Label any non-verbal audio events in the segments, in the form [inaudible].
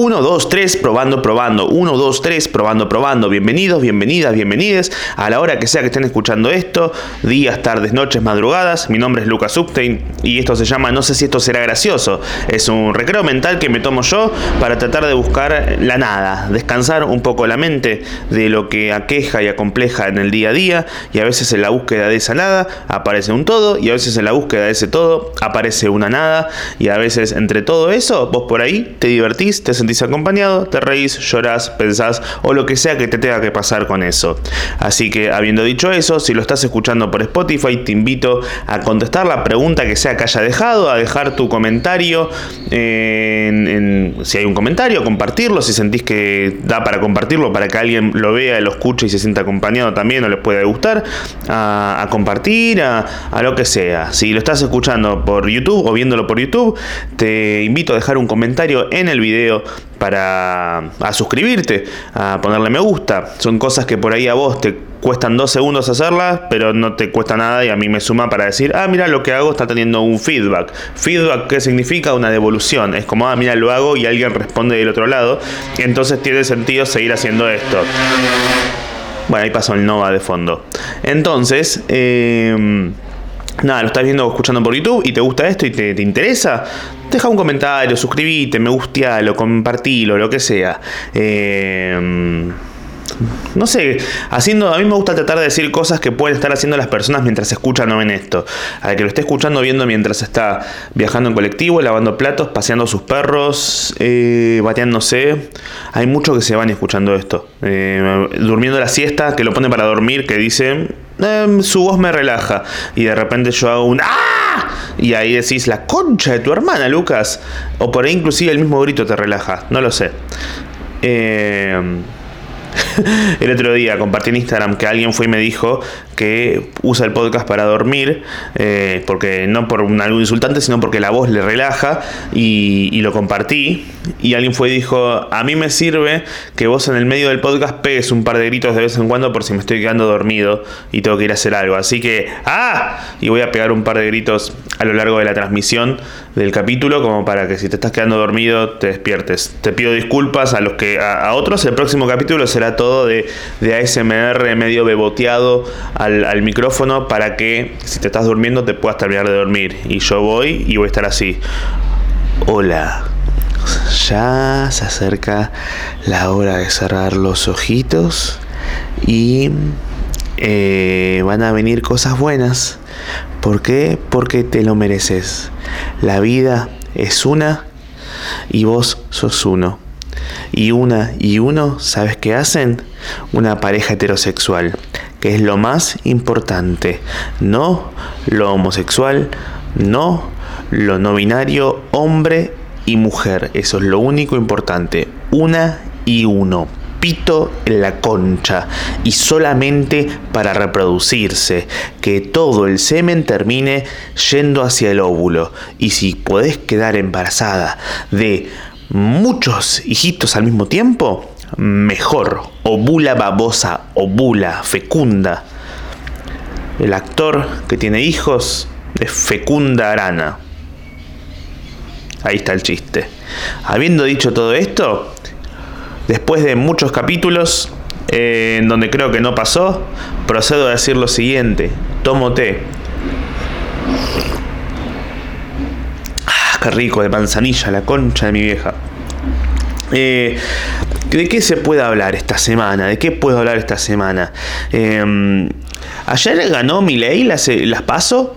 1, 2, 3, probando, probando. 1, 2, 3, probando, probando. Bienvenidos, bienvenidas, bienvenides a la hora que sea que estén escuchando esto. Días, tardes, noches, madrugadas. Mi nombre es Lucas Upstein y esto se llama No sé si esto será gracioso. Es un recreo mental que me tomo yo para tratar de buscar la nada. Descansar un poco la mente de lo que aqueja y acompleja en el día a día. Y a veces en la búsqueda de esa nada aparece un todo. Y a veces en la búsqueda de ese todo aparece una nada. Y a veces entre todo eso, vos por ahí te divertís, te sentís acompañado, te reís, llorás, pensás o lo que sea que te tenga que pasar con eso. Así que habiendo dicho eso, si lo estás escuchando por Spotify, te invito a contestar la pregunta que sea que haya dejado, a dejar tu comentario, en, si hay un comentario, compartirlo, si sentís que da para compartirlo, para que alguien lo vea, lo escuche y se sienta acompañado también o le pueda gustar, a, compartir, a lo que sea. Si lo estás escuchando por YouTube o viéndolo por YouTube, te invito a dejar un comentario en el video para a suscribirte, a ponerle me gusta. Son cosas que por ahí a vos te cuestan dos segundos hacerlas, pero no te cuesta nada y a mí me suma para decir, ah, mira, lo que hago está teniendo un feedback. Feedback, ¿qué significa? Una devolución. Es como, ah, mira, lo hago y alguien responde del otro lado. Entonces tiene sentido seguir haciendo esto. Bueno, ahí pasó el Nova de fondo. Entonces, eh, nada, lo estás viendo o escuchando por YouTube y te gusta esto y te, te interesa, deja un comentario, suscríbete, me gustealo, compartilo, lo que sea. Eh, no sé, haciendo, a mí me gusta tratar de decir cosas que pueden estar haciendo las personas mientras escuchan o ven esto. Al que lo esté escuchando viendo mientras está viajando en colectivo, lavando platos, paseando sus perros, eh, bateándose. Hay muchos que se van escuchando esto. Eh, durmiendo la siesta, que lo pone para dormir, que dice, em, su voz me relaja. Y de repente yo hago un ¡Ah! Y ahí decís, la concha de tu hermana, Lucas. O por ahí inclusive el mismo grito te relaja, no lo sé. Eh, [laughs] el otro día compartí en Instagram que alguien fue y me dijo que usa el podcast para dormir, eh, porque no por algo insultante, sino porque la voz le relaja, y, lo compartí. Y alguien fue y dijo: A mí me sirve que vos en el medio del podcast pegues un par de gritos de vez en cuando por si me estoy quedando dormido y tengo que ir a hacer algo. Así que, ¡ah! Y voy a pegar un par de gritos a lo largo de la transmisión del capítulo, como para que si te estás quedando dormido te despiertes. Te pido disculpas a los que a, otros. El próximo capítulo será todo de, de ASMR medio beboteado al, micrófono para que si te estás durmiendo te puedas terminar de dormir. Y yo voy y voy a estar así. Hola. Ya se acerca la hora de cerrar los ojitos y eh, van a venir cosas buenas. ¿Por qué? Porque te lo mereces. La vida es una y vos sos uno. Y una y uno, ¿sabes qué hacen? Una pareja heterosexual que es lo más importante, no lo homosexual, no lo no binario, hombre y mujer, eso es lo único importante, una y uno. Pito en la concha. Y solamente para reproducirse, que todo el semen termine yendo hacia el óvulo. Y si podés quedar embarazada de muchos hijitos al mismo tiempo, mejor. Obula babosa, obula, fecunda. El actor que tiene hijos es Fecunda Arana. Ahí está el chiste. Habiendo dicho todo esto, después de muchos capítulos eh, en donde creo que no pasó, procedo a decir lo siguiente. Tomo té. Qué rico de manzanilla, la concha de mi vieja. Eh, ¿De qué se puede hablar esta semana? ¿De qué puedo hablar esta semana? Em, ayer ganó Milei las, las paso.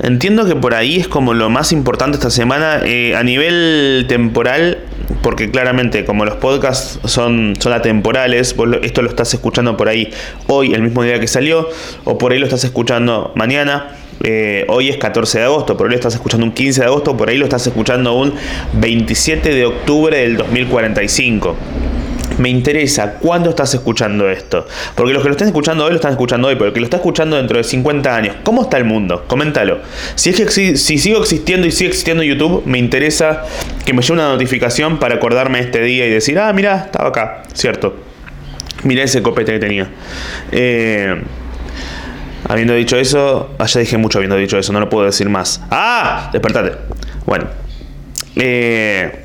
Entiendo que por ahí es como lo más importante esta semana eh, a nivel temporal, porque claramente como los podcasts son, son atemporales, esto lo estás escuchando por ahí hoy, el mismo día que salió, o por ahí lo estás escuchando mañana. Eh, hoy es 14 de agosto, por ahí lo estás escuchando un 15 de agosto, por ahí lo estás escuchando un 27 de octubre del 2045 me interesa cuándo estás escuchando esto. Porque los que lo están escuchando hoy lo están escuchando hoy, pero el que lo está escuchando dentro de 50 años, ¿cómo está el mundo? Coméntalo. Si es que si sigo existiendo y sigue existiendo YouTube, me interesa que me llegue una notificación para acordarme este día y decir, ah, mira, estaba acá, cierto. Mira ese copete que tenía. Eh, habiendo dicho eso, allá dije mucho habiendo dicho eso, no lo puedo decir más. ¡Ah! Despertate. Bueno. Eh,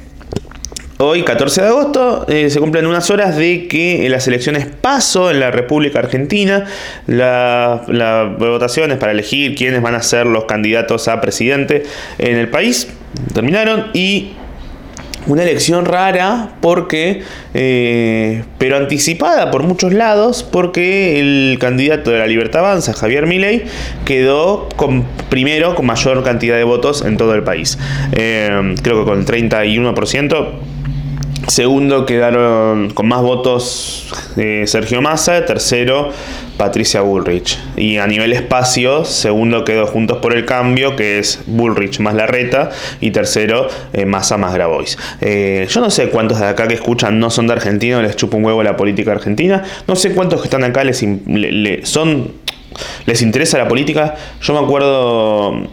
Hoy, 14 de agosto, eh, se cumplen unas horas de que las elecciones paso en la República Argentina, las votaciones para elegir quiénes van a ser los candidatos a presidente en el país terminaron y una elección rara porque, eh, pero anticipada por muchos lados, porque el candidato de la Libertad Avanza, Javier Milei, quedó con, primero con mayor cantidad de votos en todo el país. Eh, creo que con el 31%. Segundo quedaron con más votos eh, Sergio Massa, tercero Patricia Bullrich. Y a nivel espacio, segundo quedó Juntos por el Cambio, que es Bullrich más Larreta, y tercero eh, Massa más Grabois. Eh, yo no sé cuántos de acá que escuchan no son de Argentina, les chupa un huevo la política argentina. No sé cuántos que están acá les, son les interesa la política. Yo me acuerdo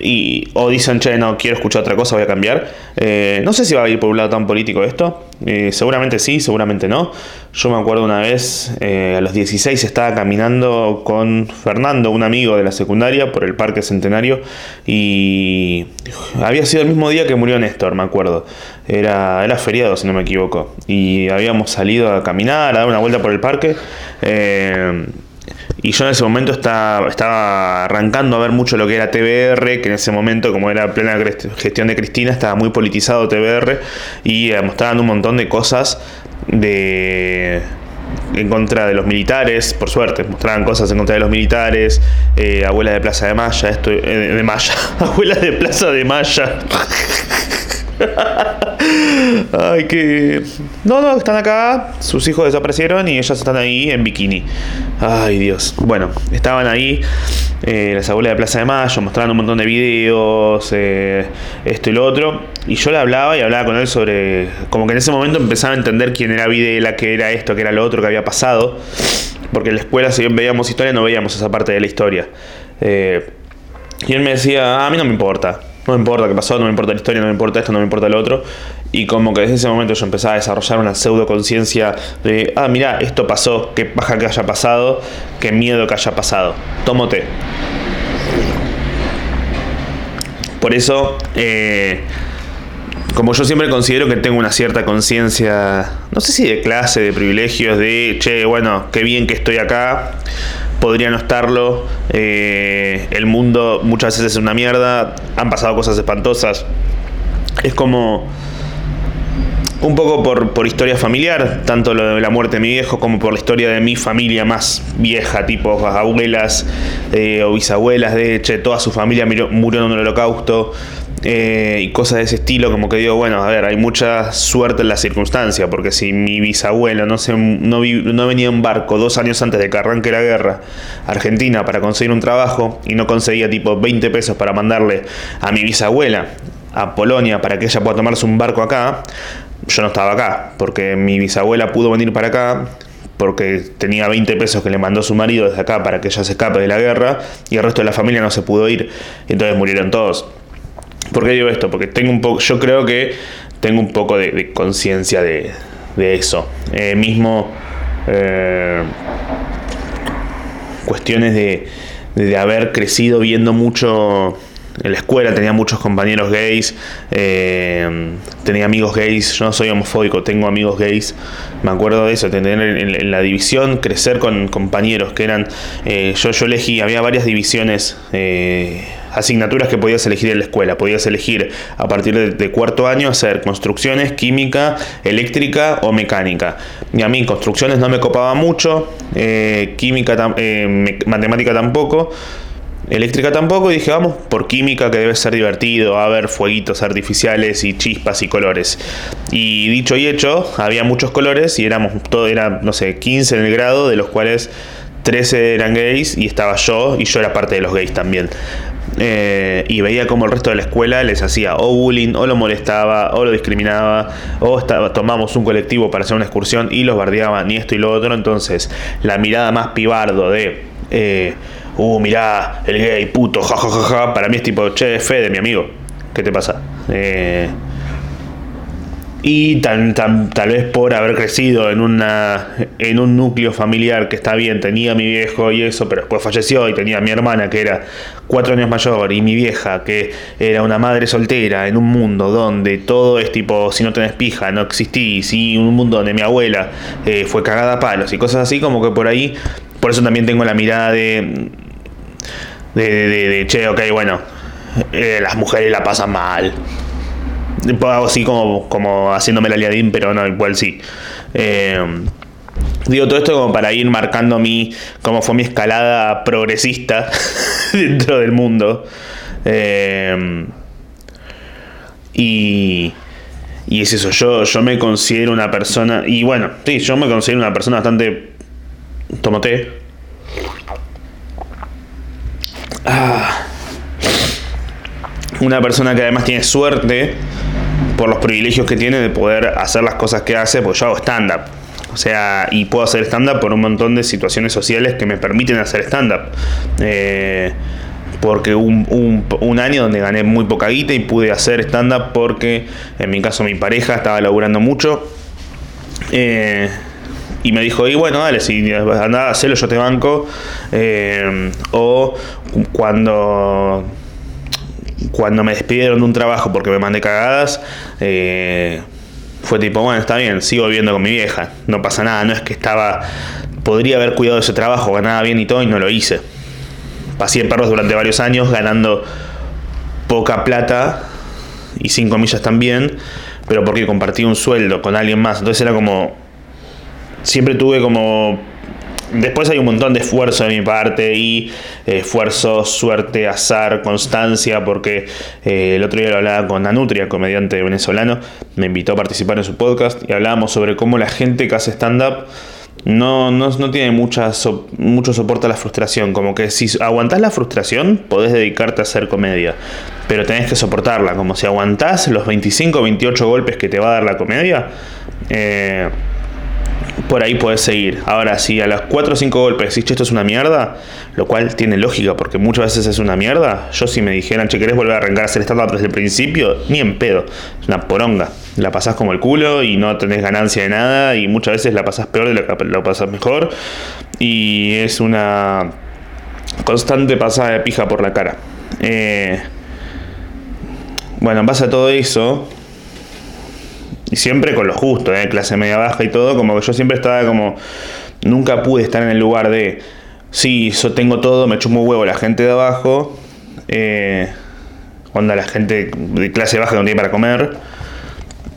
y, o dicen, che, no, quiero escuchar otra cosa, voy a cambiar. Eh, no sé si va a ir por un lado tan político esto. Eh, seguramente sí, seguramente no. Yo me acuerdo una vez, eh, a los 16 estaba caminando con Fernando, un amigo de la secundaria, por el Parque Centenario. Y había sido el mismo día que murió Néstor, me acuerdo. Era, era feriado, si no me equivoco. Y habíamos salido a caminar, a dar una vuelta por el parque. Y yo en ese momento estaba, arrancando a ver mucho lo que era TBR, que en ese momento, como era plena gestión de Cristina, estaba muy politizado TBR y eh, mostraban un montón de cosas de en contra de los militares, por suerte, mostraban cosas en contra de los militares, eh, abuela de Plaza de Maya, esto eh, de Maya, [laughs] abuela de Plaza de Maya. [laughs] Ay, que. No, no, están acá. Sus hijos desaparecieron y ellas están ahí en bikini. Ay, Dios. Bueno, estaban ahí. Eh, las abuelas de Plaza de Mayo mostrando un montón de videos, eh, esto y lo otro. Y yo le hablaba y hablaba con él sobre. Como que en ese momento empezaba a entender quién era Videla, qué era esto, qué era lo otro que había pasado. Porque en la escuela, si bien veíamos historia, no veíamos esa parte de la historia. Eh, y él me decía, a mí no me importa. No me importa qué pasó, no me importa la historia, no me importa esto, no me importa lo otro. Y como que desde ese momento yo empezaba a desarrollar una pseudo conciencia de, ah, mira, esto pasó, qué baja que haya pasado, qué miedo que haya pasado. Tómote. Por eso, eh, como yo siempre considero que tengo una cierta conciencia, no sé si de clase, de privilegios, de, che, bueno, qué bien que estoy acá podría no estarlo. Eh, el mundo muchas veces es una mierda. Han pasado cosas espantosas. Es como un poco por, historia familiar, tanto lo de la muerte de mi viejo como por la historia de mi familia más vieja, tipo abuelas eh, o bisabuelas, de hecho, toda su familia murió en un holocausto. Eh, y cosas de ese estilo, como que digo, bueno, a ver, hay mucha suerte en la circunstancia, porque si mi bisabuelo no, se, no, no venía en barco dos años antes de que arranque la guerra a Argentina para conseguir un trabajo y no conseguía tipo 20 pesos para mandarle a mi bisabuela a Polonia para que ella pueda tomarse un barco acá, yo no estaba acá, porque mi bisabuela pudo venir para acá, porque tenía 20 pesos que le mandó su marido desde acá para que ella se escape de la guerra y el resto de la familia no se pudo ir. Y entonces murieron todos. ¿Por qué digo esto? Porque tengo un poco, yo creo que tengo un poco de, conciencia de, eso. Eh, mismo eh, cuestiones de, de haber crecido viendo mucho en la escuela tenía muchos compañeros gays, eh, tenía amigos gays, yo no soy homofóbico, tengo amigos gays, me acuerdo de eso, tener en, la división, crecer con compañeros que eran, yo, yo elegí, había varias divisiones asignaturas que podías elegir en la escuela. Podías elegir a partir de, cuarto año hacer construcciones, química, eléctrica o mecánica. Y a mí construcciones no me copaba mucho, eh, química, eh, matemática tampoco. Eléctrica tampoco y dije, vamos por química que debe ser divertido, a ver fueguitos artificiales y chispas y colores. Y dicho y hecho, había muchos colores y éramos, todo era, no sé, 15 en el grado, de los cuales 13 eran gays y estaba yo y yo era parte de los gays también. Eh, y veía como el resto de la escuela les hacía o bullying, o lo molestaba, o lo discriminaba, o estaba, tomamos un colectivo para hacer una excursión y los bardeaban y esto y lo otro. Entonces, la mirada más pibardo de, eh, uh, mirá, el gay, puto, jajajaja, para mí es tipo, che, fe de mi amigo, ¿qué te pasa? Eh, Y tal, tal, vez por haber crecido en, una, en un núcleo familiar que está bien, tenía mi viejo y eso, pero después falleció y tenía mi hermana que era cuatro años mayor y mi vieja que era una madre soltera en un mundo donde todo es tipo, si no tenés pija, no existís, y un mundo donde mi abuela eh, fue cagada a palos y cosas así, como que por ahí, por eso también tengo la mirada de, de, de, che, ok, bueno, eh, las mujeres la pasan mal así como, como haciéndome la liadín, pero no, igual sí. Eh, digo todo esto como para ir marcando mi. cómo fue mi escalada progresista [laughs] dentro del mundo. Eh, y. Y es eso, yo, yo me considero una persona. Y bueno, sí, yo me considero una persona bastante. Tomote. Ah, una persona que además tiene suerte por los privilegios que tiene de poder hacer las cosas que hace, pues yo hago stand-up. O sea, y puedo hacer stand-up por un montón de situaciones sociales que me permiten hacer stand-up. Eh, porque un, un, año donde gané muy poca guita y pude hacer stand-up porque en mi caso mi pareja estaba laburando mucho. Eh, y me dijo, y bueno, dale, si andaba a hacerlo yo te banco. Eh, o cuando cuando me despidieron de un trabajo porque me mandé cagadas, eh, fue tipo, bueno, está bien, sigo viviendo con mi vieja, no pasa nada, no es que estaba, podría haber cuidado ese trabajo, ganaba bien y todo y no lo hice. Pasé en perros durante varios años ganando poca plata y sin comillas también, pero porque compartí un sueldo con alguien más, entonces era como, siempre tuve como Después hay un montón de esfuerzo de mi parte y eh, esfuerzo, suerte, azar, constancia, porque eh, el otro día lo hablaba con Nanutria, comediante venezolano, me invitó a participar en su podcast y hablábamos sobre cómo la gente que hace stand-up no, no, no, tiene mucho soporte a la frustración. Como que si aguantás la frustración, podés dedicarte a hacer comedia. Pero tenés que soportarla. Como si aguantás los 25 28 golpes que te va a dar la comedia. Eh, por ahí puedes seguir. Ahora, si a las 4 o 5 golpes decís, esto es una mierda, lo cual tiene lógica, porque muchas veces es una mierda, yo si me dijeran, che, ¿querés volver a arrancar a hacer stand-up desde el principio? Ni en pedo. Es una poronga. La pasás como el culo y no tenés ganancia de nada, y muchas veces la pasás peor de lo que lo pasás mejor. Y es una constante pasada de pija por la cara. Eh, bueno, en base a todo eso, y siempre con lo justo, ¿eh? clase media baja y todo, como que yo siempre estaba como, nunca pude estar en el lugar de, sí, yo tengo todo, me chumo huevo la gente de abajo, eh, onda la gente de clase baja que no tiene para comer,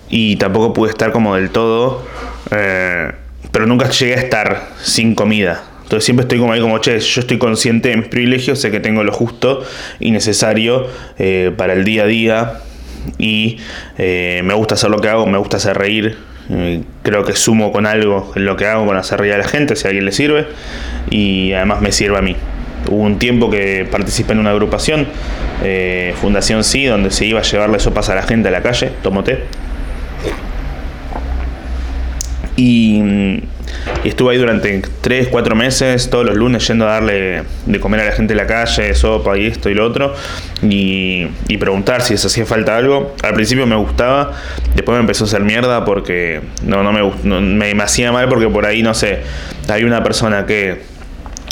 y tampoco pude estar como del todo, eh, pero nunca llegué a estar sin comida. Entonces siempre estoy como ahí como, che, yo estoy consciente de mis privilegios, sé que tengo lo justo y necesario eh, para el día a día y eh, me gusta hacer lo que hago, me gusta hacer reír. Eh, creo que sumo con algo en lo que hago con hacer reír a la gente, si a alguien le sirve, y además me sirve a mí. Hubo un tiempo que participé en una agrupación, eh, Fundación Sí, donde se iba a llevarle sopas a la gente a la calle, tomo té. Y mm, y estuve ahí durante 3, 4 meses, todos los lunes yendo a darle de comer a la gente en la calle, sopa y esto y lo otro, y, preguntar si les hacía falta algo. Al principio me gustaba, después me empezó a hacer mierda porque no, no, me, me, me hacía mal porque por ahí, no sé, hay una persona que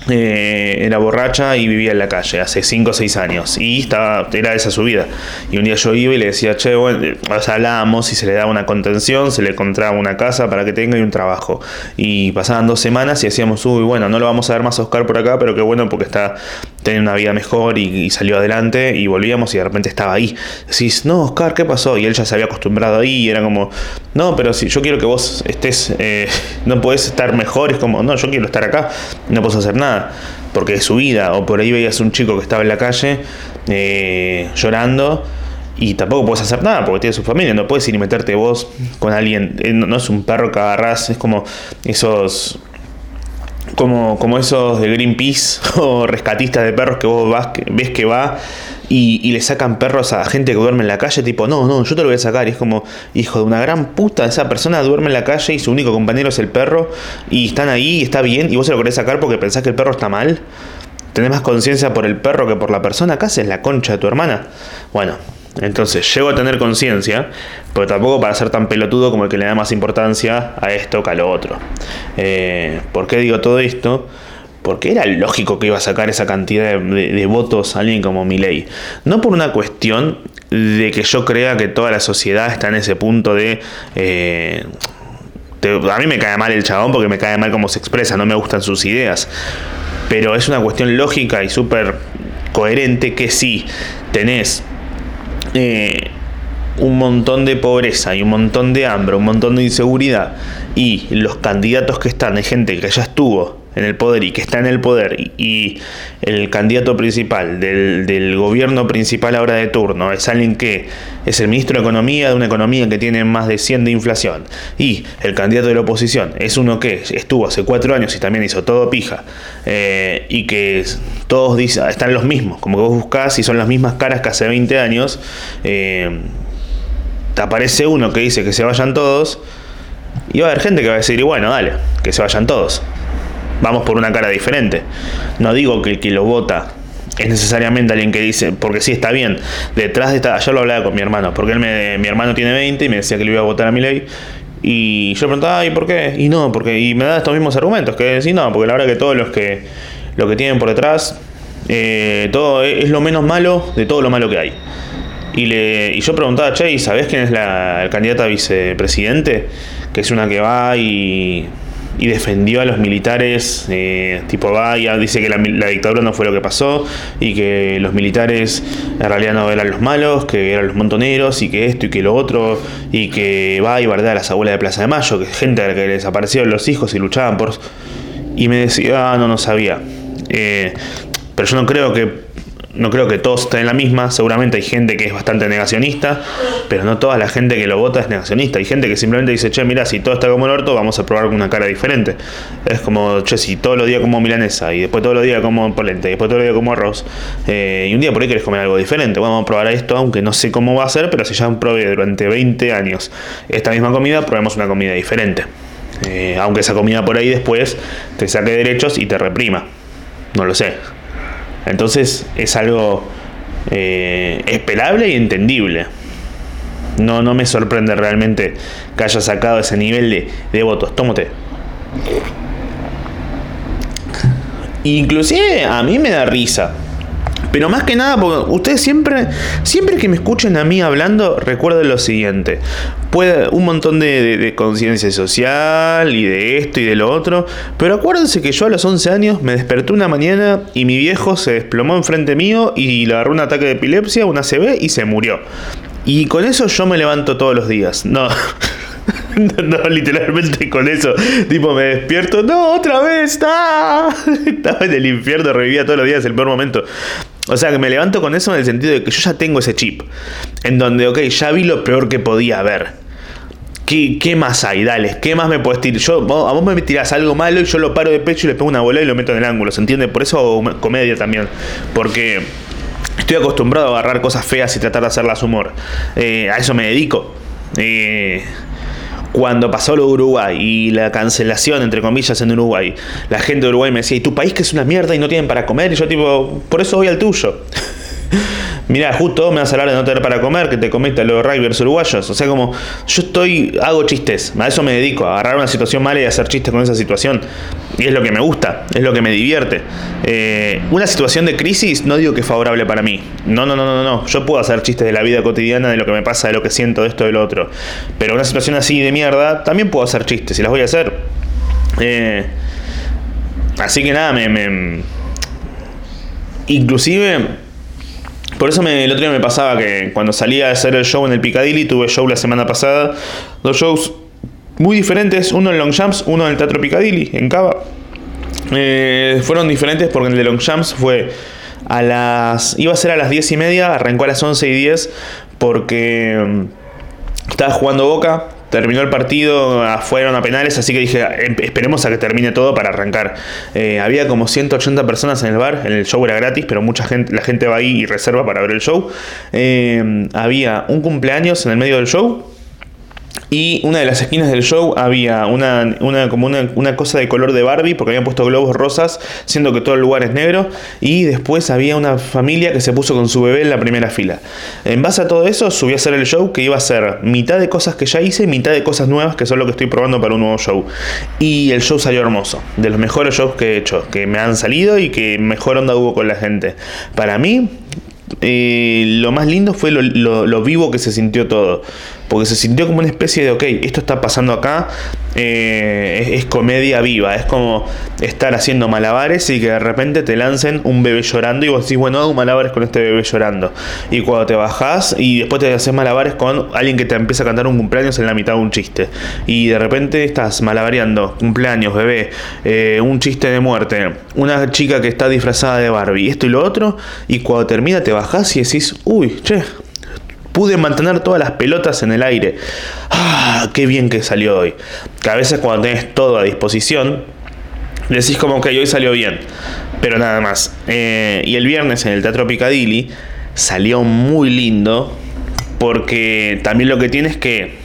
eh, era borracha y vivía en la calle hace 5 o 6 años y estaba, era esa su vida. Y un día yo iba y le decía, che, bueno, hablábamos y se le daba una contención, se le encontraba una casa para que tenga y un trabajo. Y pasaban dos semanas y decíamos, uy, bueno, no lo vamos a ver más a Oscar por acá, pero qué bueno porque está teniendo una vida mejor y, salió adelante y volvíamos y de repente estaba ahí. Decís, no, Oscar, ¿qué pasó? Y él ya se había acostumbrado ahí y era como, no, pero si yo quiero que vos estés, eh, [laughs] no podés estar mejor, es como, no, yo quiero estar acá, no puedo hacer nada porque es su vida. O por ahí veías un chico que estaba en la calle eh, llorando y tampoco puedes hacer nada porque tiene su familia. No puedes ir y meterte vos con alguien. Eh, no, es un perro que agarrás, es como esos. Como, como esos de Greenpeace [laughs] o rescatistas de perros que vos vas, ves que va y, le sacan perros a gente que duerme en la calle, tipo, no, no, yo te lo voy a sacar. Y es como, hijo de una gran puta, esa persona duerme en la calle y su único compañero es el perro, y están ahí y está bien, y vos se lo querés sacar porque pensás que el perro está mal. Tenés más conciencia por el perro que por la persona, acá es la concha de tu hermana. Bueno, Entonces, llego a tener conciencia, pero tampoco para ser tan pelotudo como el que le da más importancia a esto que a lo otro. Eh, ¿Por qué digo todo esto? Porque era lógico que iba a sacar esa cantidad de, votos alguien como Milei. No por una cuestión de que yo crea que toda la sociedad está en ese punto de... Eh, a mí me cae mal el chabón porque me cae mal cómo se expresa, no me gustan sus ideas. Pero es una cuestión lógica y súper coherente que si tenés eh, un montón de pobreza y un montón de hambre, un montón de inseguridad y los candidatos que están de gente que ya estuvo en el poder y que está en el poder y, el candidato principal del, gobierno principal ahora de turno es alguien que es el ministro de Economía de una economía que tiene más de 100 de inflación. Y el candidato de la oposición es uno que estuvo hace cuatro años y también hizo todo pija eh, y que todos dicen, están los mismos, como que vos buscás y son las mismas caras que hace 20 años, eh, te aparece uno que dice que se vayan todos y va a haber gente que va a decir, y bueno, dale, que se vayan todos vamos por una cara diferente. No digo que el que lo vota es necesariamente alguien que dice, porque sí está bien, detrás de esta, yo lo hablaba con mi hermano, porque él me, mi hermano tiene 20 y me decía que le iba a votar a mi ley. Y yo preguntaba, ¿y por qué? Y no, porque, y me da estos mismos argumentos, que sí, no, porque la verdad que todos los que, lo que tienen por detrás, eh, todo es lo menos malo de todo lo malo que hay. Y, le, y yo preguntaba, che, ¿y sabés quién es la candidata a vicepresidente? Que es una que va y y defendió a los militares, eh, tipo va y dice que la, dictadura no fue lo que pasó y que los militares en realidad no eran los malos, que eran los montoneros y que esto y que lo otro y que va y bardea a las abuelas de Plaza de Mayo, que gente a la que les aparecieron los hijos y luchaban por... Y me decía, ah, no, no sabía. Eh, pero yo no creo que no creo que todos estén en la misma, seguramente hay gente que es bastante negacionista, pero no toda la gente que lo vota es negacionista. Hay gente que simplemente dice, che, mira, si todo está como el orto, vamos a probar con una cara diferente. Es como, che, si todos los días como milanesa, y después todos los días como polenta, y después todos los días como arroz, eh, y un día por ahí querés comer algo diferente, vamos a probar esto, aunque no sé cómo va a ser, pero si ya probé durante 20 años esta misma comida, probemos una comida diferente. Eh, aunque esa comida por ahí después te saque derechos y te reprima. No lo sé. Entonces es algo eh, esperable y entendible. No, no me sorprende realmente que haya sacado ese nivel de, de votos. Tómate. Inclusive a mí me da risa. Pero más que nada, porque ustedes siempre, siempre que me escuchen a mí hablando, recuerden lo siguiente. Puede un montón de, conciencia social y de esto y de lo otro. Pero acuérdense que yo a los 11 años me desperté una mañana y mi viejo se desplomó enfrente mío y le agarró un ataque de epilepsia, una CB y se murió. Y con eso yo me levanto todos los días. No. [laughs] No, literalmente con eso. Tipo, me despierto. No, otra vez. ¡Ah! [laughs] Estaba en el infierno, revivía todos los días, el peor momento. O sea, que me levanto con eso en el sentido de que yo ya tengo ese chip. En donde, ok, ya vi lo peor que podía haber. ¿Qué, qué más hay? Dale, ¿qué más me puedes tirar? Yo, a vos me tirás algo malo y yo lo paro de pecho y le pongo una bola y lo meto en el ángulo, ¿se entiende? Por eso comedia también. Porque estoy acostumbrado a agarrar cosas feas y tratar de hacerlas humor. Eh, a eso me dedico. Eh, cuando pasó lo de Uruguay y la cancelación, entre comillas, en Uruguay, la gente de Uruguay me decía, ¿y tu país que es una mierda y no tienen para comer? Y yo tipo, por eso voy al tuyo. [laughs] Mira, justo me vas a hablar de no tener para comer, que te comiste los rugbyers uruguayos. O sea, como yo estoy, hago chistes, a eso me dedico, a agarrar una situación mala y hacer chistes con esa situación. Y es lo que me gusta, es lo que me divierte. Eh, una situación de crisis no digo que es favorable para mí. No, no, no, no, no. Yo puedo hacer chistes de la vida cotidiana, de lo que me pasa, de lo que siento, de esto, de lo otro. Pero una situación así de mierda, también puedo hacer chistes y las voy a hacer. Eh, así que nada, me, me inclusive por eso el otro día me pasaba que cuando salía a hacer el show en el Piccadilly, tuve show la semana pasada, dos shows muy diferentes, uno en Longchamps, uno en el Teatro Piccadilly, en Cava. Eh, fueron diferentes porque el de Longchamps fue a las... iba a ser a las 10 y media, arrancó a las 11 y 10 porque mm, estaba jugando Boca, terminó el partido, fueron a penales, así que dije, em, esperemos a que termine todo para arrancar. Eh, había como 180 personas en el bar, el show era gratis, pero mucha gente, la gente va ahí y reserva para ver el show. Eh, había un cumpleaños en el medio del show. Y una de las esquinas del show había una, una como una, cosa de color de Barbie, porque habían puesto globos rosas, siendo que todo el lugar es negro. Y después había una familia que se puso con su bebé en la primera fila. En base a todo eso, subí a hacer el show que iba a ser mitad de cosas que ya hice mitad de cosas nuevas que son lo que estoy probando para un nuevo show. Y el show salió hermoso. De los mejores shows que he hecho, que me han salido y que mejor onda hubo con la gente. Para mí, eh, lo más lindo fue lo, vivo que se sintió todo. Porque se sintió como una especie de, ok, esto está pasando acá, eh, es, comedia viva, es como estar haciendo malabares y que de repente te lancen un bebé llorando y vos decís, bueno, hago malabares con este bebé llorando. Y cuando te bajás y después te haces malabares con alguien que te empieza a cantar un cumpleaños en la mitad de un chiste. Y de repente estás malabareando, cumpleaños, bebé, eh, un chiste de muerte, una chica que está disfrazada de Barbie, esto y lo otro, y cuando termina te bajás y decís, uy, che, Pude mantener todas las pelotas en el aire. ¡Ah! ¡Qué bien que salió hoy! Que a veces cuando tenés todo a disposición, decís como que hoy salió bien. Pero nada más. Eh, y el viernes en el Teatro Picadilly salió muy lindo. Porque también lo que tiene es que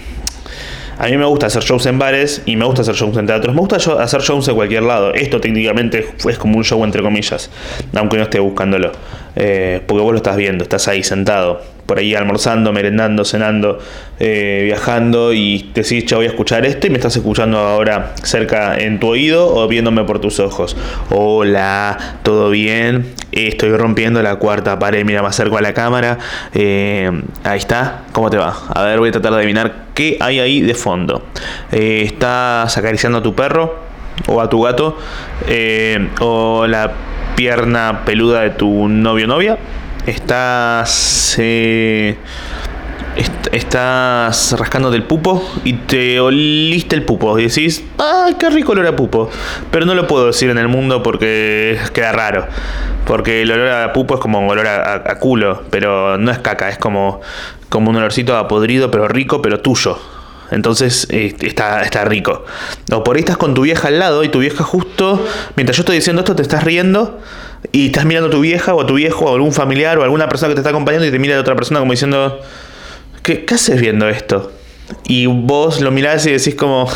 a mí me gusta hacer shows en bares y me gusta hacer shows en teatros. Me gusta hacer shows en cualquier lado. Esto técnicamente es como un show entre comillas, aunque no esté buscándolo. Eh, porque vos lo estás viendo, estás ahí sentado por ahí almorzando, merendando, cenando, eh, viajando y decís, ya voy a escuchar esto y me estás escuchando ahora cerca en tu oído o viéndome por tus ojos. Hola, ¿todo bien? Estoy rompiendo la cuarta pared, mira, me acerco a la cámara. Eh, ahí está, ¿cómo te va? A ver, voy a tratar de adivinar qué hay ahí de fondo. Eh, ¿Estás acariciando a tu perro o a tu gato? ¿O la pierna peluda de tu novio o novia? Estás eh, estás rascando del pupo y te oliste el pupo y decís, ¡ay, qué rico olor a pupo! Pero no lo puedo decir en el mundo porque queda raro. Porque el olor a pupo es como un olor a, culo, pero no es caca, es como, como un olorcito a podrido, pero rico, pero tuyo. Entonces eh, está, está rico. O por ahí estás con tu vieja al lado y tu vieja justo, mientras yo estoy diciendo esto, te estás riendo y estás mirando a tu vieja o a tu viejo o a algún familiar o a alguna persona que te está acompañando y te mira de otra persona como diciendo, ¿qué, qué haces viendo esto? Y vos lo mirás y decís como,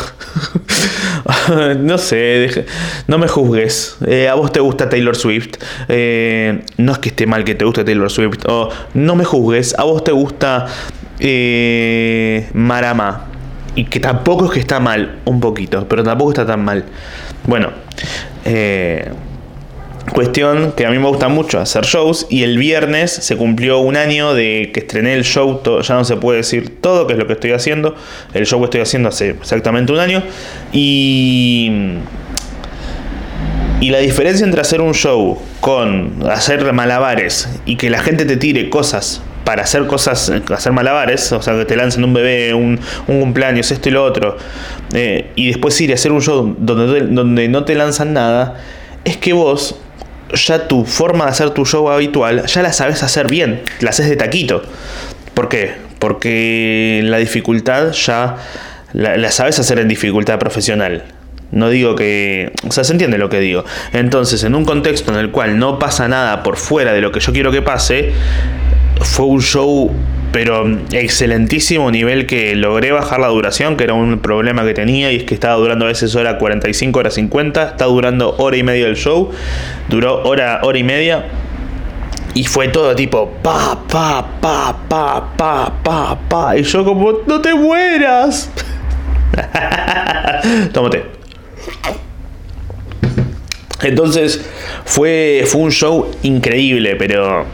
[laughs] no sé, no me juzgues. Eh, a vos te gusta Taylor Swift. Eh, no es que esté mal que te guste Taylor Swift. O no me juzgues. A vos te gusta eh, Marama. Y que tampoco es que está mal, un poquito, pero tampoco está tan mal. Bueno, eh, Cuestión que a mí me gusta mucho hacer shows y el viernes se cumplió un año de que estrené el show, ya no se puede decir todo, que es lo que estoy haciendo, el show que estoy haciendo hace exactamente un año y... Y la diferencia entre hacer un show con hacer malabares y que la gente te tire cosas para hacer cosas, hacer malabares, o sea, que te lancen un bebé, un, cumpleaños, esto y lo otro, eh, y después ir a hacer un show donde, donde no te lanzan nada, es que vos ya tu forma de hacer tu show habitual ya la sabes hacer bien, la haces de taquito. ¿Por qué? Porque la dificultad ya la, sabes hacer en dificultad profesional. No digo que... O sea, se entiende lo que digo. Entonces, en un contexto en el cual no pasa nada por fuera de lo que yo quiero que pase, fue un show pero excelentísimo nivel que logré bajar la duración, que era un problema que tenía y es que estaba durando a veces hora 45, hora 50, está durando hora y media el show, duró hora, hora y media. Y fue todo tipo pa, pa, pa, pa, pa, pa, pa. Y yo como, no te mueras. [laughs] Tómate. Entonces fue, fue un show increíble, pero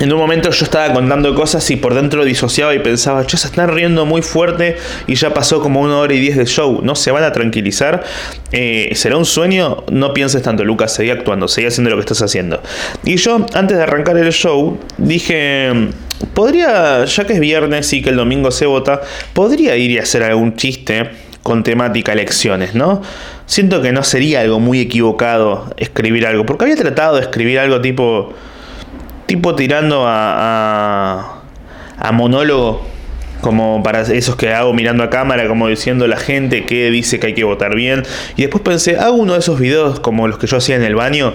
en un momento yo estaba contando cosas y por dentro disociaba y pensaba, che, se están riendo muy fuerte y ya pasó como una hora y diez de show, ¿no se van a tranquilizar? Eh, ¿Será un sueño? No pienses tanto, Lucas, seguí actuando, seguí haciendo lo que estás haciendo. Y yo, antes de arrancar el show, dije, podría, ya que es viernes y que el domingo se vota, podría ir y hacer algún chiste con temática elecciones, ¿no? Siento que no sería algo muy equivocado escribir algo, porque había tratado de escribir algo tipo tipo tirando a, a, monólogo, como para esos que hago mirando a cámara, como diciendo la gente que dice que hay que votar bien. Y después pensé, hago uno de esos videos como los que yo hacía en el baño.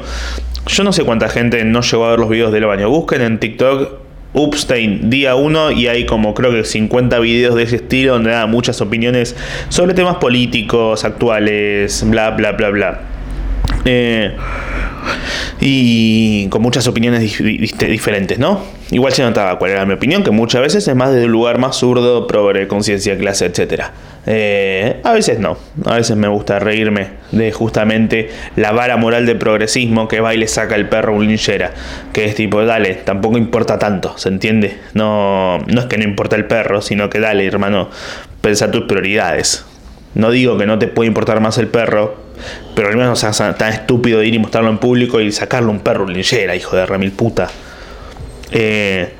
Yo no sé cuánta gente no llegó a ver los videos del baño. Busquen en TikTok Upstein día 1 y hay como creo que 50 videos de ese estilo donde da muchas opiniones sobre temas políticos, actuales, bla, bla, bla, bla. Eh, y con muchas opiniones diferentes, ¿no? Igual se notaba cuál era mi opinión, que muchas veces es más desde un lugar más zurdo, progre, conciencia, clase, etc. Eh, a veces no, a veces me gusta reírme de justamente la vara moral del progresismo que va y le saca el perro un linchera, que es tipo, dale, tampoco importa tanto, ¿se entiende? No, no es que no importa el perro, sino que dale, hermano, pensa tus prioridades. No digo que no te puede importar más el perro, pero al menos no seas tan estúpido de ir y mostrarlo en público y sacarle un perro linchera, hijo de remil puta. Eh,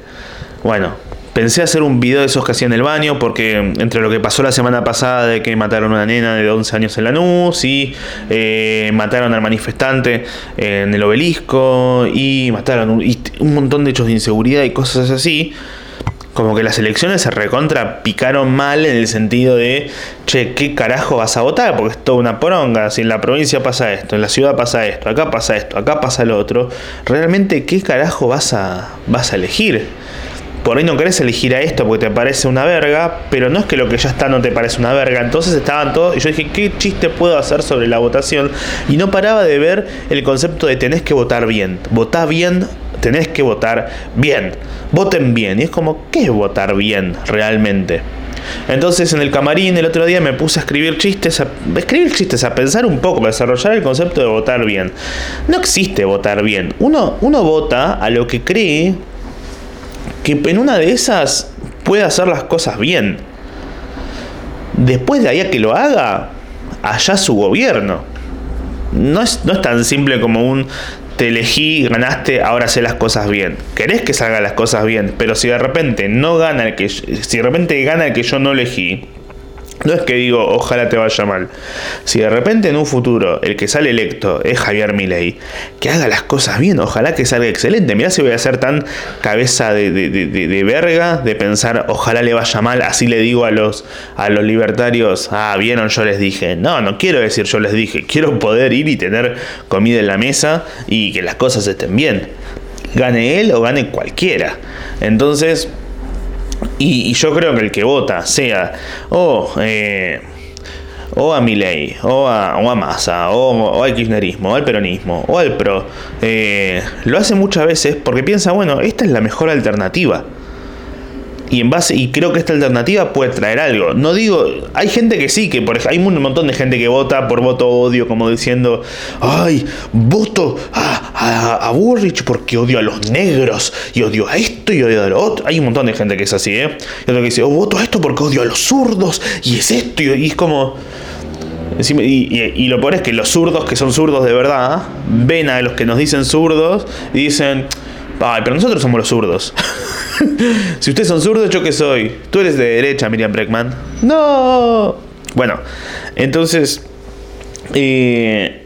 bueno, pensé hacer un video de esos que hacía en el baño, porque entre lo que pasó la semana pasada de que mataron a una nena de 11 años en Lanús y eh, mataron al manifestante en el obelisco y mataron un montón de hechos de inseguridad y cosas así como que las elecciones se recontra picaron mal en el sentido de, che, ¿qué carajo vas a votar? Porque es toda una poronga, si en la provincia pasa esto, en la ciudad pasa esto, acá pasa esto, acá pasa lo otro, realmente ¿qué carajo vas a, vas a elegir? Por ahí no querés elegir a esto porque te parece una verga, pero no es que lo que ya está no te parece una verga. Entonces estaban todos, y yo dije, ¿qué chiste puedo hacer sobre la votación? Y no paraba de ver el concepto de tenés que votar bien. Votá bien tenés que votar bien. Voten bien. Y es como, ¿qué es votar bien realmente? Entonces en el camarín el otro día me puse a escribir chistes, a, escribir chistes, a pensar un poco, a desarrollar el concepto de votar bien. No existe votar bien. Uno, uno vota a lo que cree que en una de esas puede hacer las cosas bien. Después de ahí a que lo haga, allá su gobierno. No es, no es tan simple como un te elegí, ganaste, ahora sé las cosas bien. Querés que salgan las cosas bien, pero si de repente no gana el que si de repente gana el que yo no elegí, no es que digo, ojalá te vaya mal. Si de repente en un futuro el que sale electo es Javier Milei, que haga las cosas bien, ojalá que salga excelente. Mirá si voy a ser tan cabeza de, de, verga de pensar, ojalá le vaya mal, así le digo a los, a los libertarios, ah, vieron, yo les dije. No, no quiero decir yo les dije, quiero poder ir y tener comida en la mesa y que las cosas estén bien. Gane él o gane cualquiera. Entonces, y, yo creo que el que vota sea o, eh, o a Milei, o a, o a Massa, o, al kirchnerismo, o al peronismo, o al PRO, eh, lo hace muchas veces porque piensa, bueno, esta es la mejor alternativa y en base y creo que esta alternativa puede traer algo. No digo, hay gente que sí, que por hay un montón de gente que vota por voto odio, como diciendo, ay, voto a, a, Burrich porque odio a los negros y odio a esto y odio a lo otro. Hay un montón de gente que es así, ¿eh? Y otro que dice, oh, voto a esto porque odio a los zurdos y es esto y, es como... Y, lo peor es que los zurdos que son zurdos de verdad ven a los que nos dicen zurdos y dicen, ay, pero nosotros somos los zurdos. [laughs] si ustedes son zurdos, ¿yo qué soy? Tú eres de derecha, Miriam Breckman. No. Bueno, entonces, eh,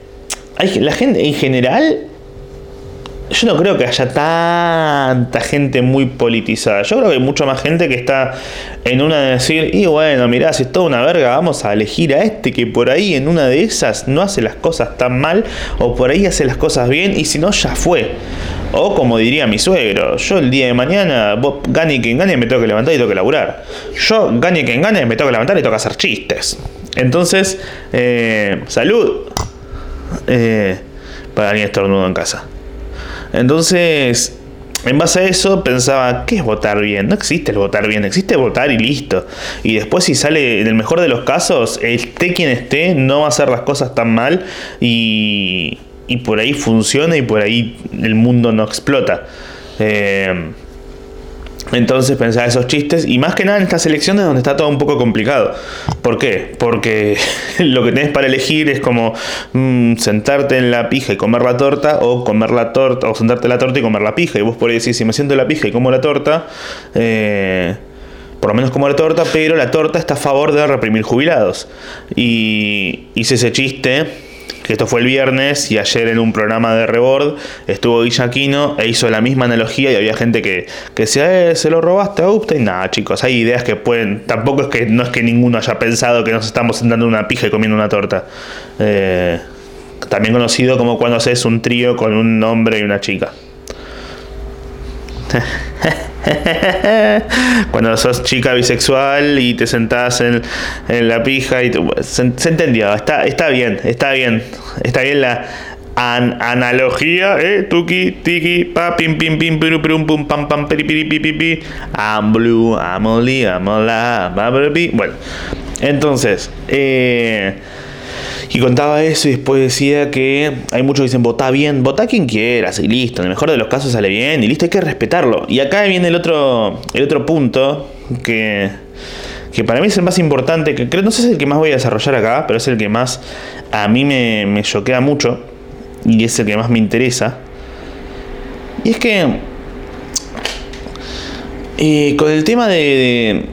la gente en general, yo no creo que haya tanta gente muy politizada. Yo creo que hay mucha más gente que está en una de decir, y bueno, mirá, si es toda una verga, vamos a elegir a este que por ahí en una de esas no hace las cosas tan mal, o por ahí hace las cosas bien, y si no, ya fue. O como diría mi suegro, yo el día de mañana, vos gane quien gane, me tengo que levantar y tengo que laburar. Yo gane quien gane, me tengo que levantar y tengo que hacer chistes. Entonces, eh, salud. Eh, para alguien estornudo en casa. Entonces, en base a eso pensaba, ¿qué es votar bien? No existe el votar bien, existe votar y listo. Y después si sale, en el mejor de los casos, esté quien esté, no va a hacer las cosas tan mal y, y por ahí funciona y por ahí el mundo no explota. Eh, entonces pensaba esos chistes y más que nada en estas elecciones donde está todo un poco complicado. ¿Por qué? Porque [laughs] lo que tenés para elegir es como mm, sentarte en la pija y comer la torta o comer la torta o sentarte en la torta y comer la pija. Y vos por decís, si me siento en la pija y como la torta, eh, por lo menos como la torta, pero la torta está a favor de reprimir jubilados. Y hice ese chiste esto fue el viernes y ayer en un programa de Rebord estuvo Guillaquino e hizo la misma analogía y había gente que, que decía, eh, se lo robaste a Upstein. Nada, chicos, hay ideas que pueden, tampoco es que no es que ninguno haya pensado que nos estamos sentando en una pija y comiendo una torta. Eh, también conocido como cuando haces un trío con un hombre y una chica. [laughs] Cuando sos chica bisexual y te sentás en, la pija y se, entendió, está, está bien, está bien, está bien la analogía, eh, tuki, tiki, pa, pim, pim, pim, piru, pirum, pum, pam, pam, piri, pi, pi, pi, I'm blue, I'm only, I'm la, bueno, entonces, eh, y contaba eso y después decía que hay muchos que dicen, vota bien, vota quien quieras y listo, en el mejor de los casos sale bien y listo, hay que respetarlo. Y acá viene el otro, el otro punto que, que para mí es el más importante, que creo, no sé si es el que más voy a desarrollar acá, pero es el que más a mí me, me choquea mucho y es el que más me interesa. Y es que eh, con el tema de,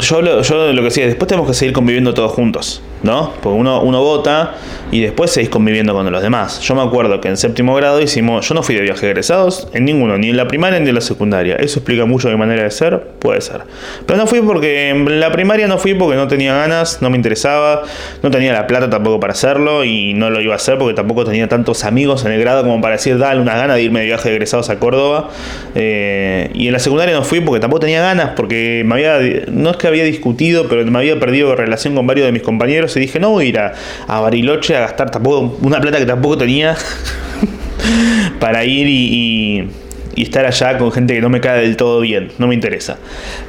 yo, yo lo que decía, después tenemos que seguir conviviendo todos juntos. ¿No? Porque uno, uno vota y después seguís conviviendo con los demás. Yo me acuerdo que en séptimo grado hicimos, yo no fui de viaje egresados en ninguno, ni en la primaria ni en la secundaria. Eso explica mucho de manera de ser, puede ser. Pero no fui porque en la primaria no fui porque no tenía ganas, no me interesaba, no tenía la plata tampoco para hacerlo y no lo iba a hacer porque tampoco tenía tantos amigos en el grado como para decir, dale una gana de irme de viaje egresados a Córdoba. Eh, y en la secundaria no fui porque tampoco tenía ganas, porque me había, no es que había discutido, pero me había perdido relación con varios de mis compañeros y dije, no voy a ir a, a Bariloche a gastar tampoco una plata que tampoco tenía [laughs] para ir y, estar allá con gente que no me cae del todo bien, no me interesa.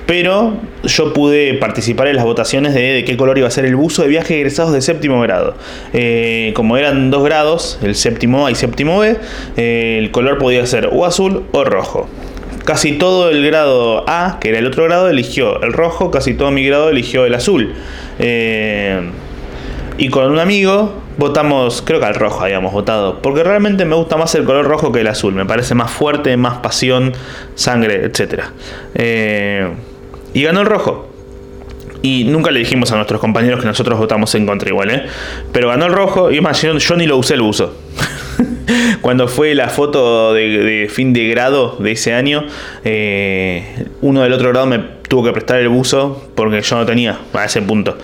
Pero yo pude participar en las votaciones de, qué color iba a ser el buzo de viaje egresados de séptimo grado. Eh, como eran dos grados, el séptimo A y séptimo B, eh, el color podía ser o azul o rojo. Casi todo el grado A, que era el otro grado, eligió el rojo, casi todo mi grado eligió el azul. Eh, y con un amigo votamos, creo que al rojo habíamos votado, porque realmente me gusta más el color rojo que el azul, me parece más fuerte, más pasión, sangre, etc. Eh, y ganó el rojo. Y nunca le dijimos a nuestros compañeros que nosotros votamos en contra igual, ¿eh? Pero ganó el rojo y más, yo, ni lo usé el buzo. [laughs] Cuando fue la foto de, fin de grado de ese año, eh, uno del otro grado me tuvo que prestar el buzo porque yo no tenía a ese punto.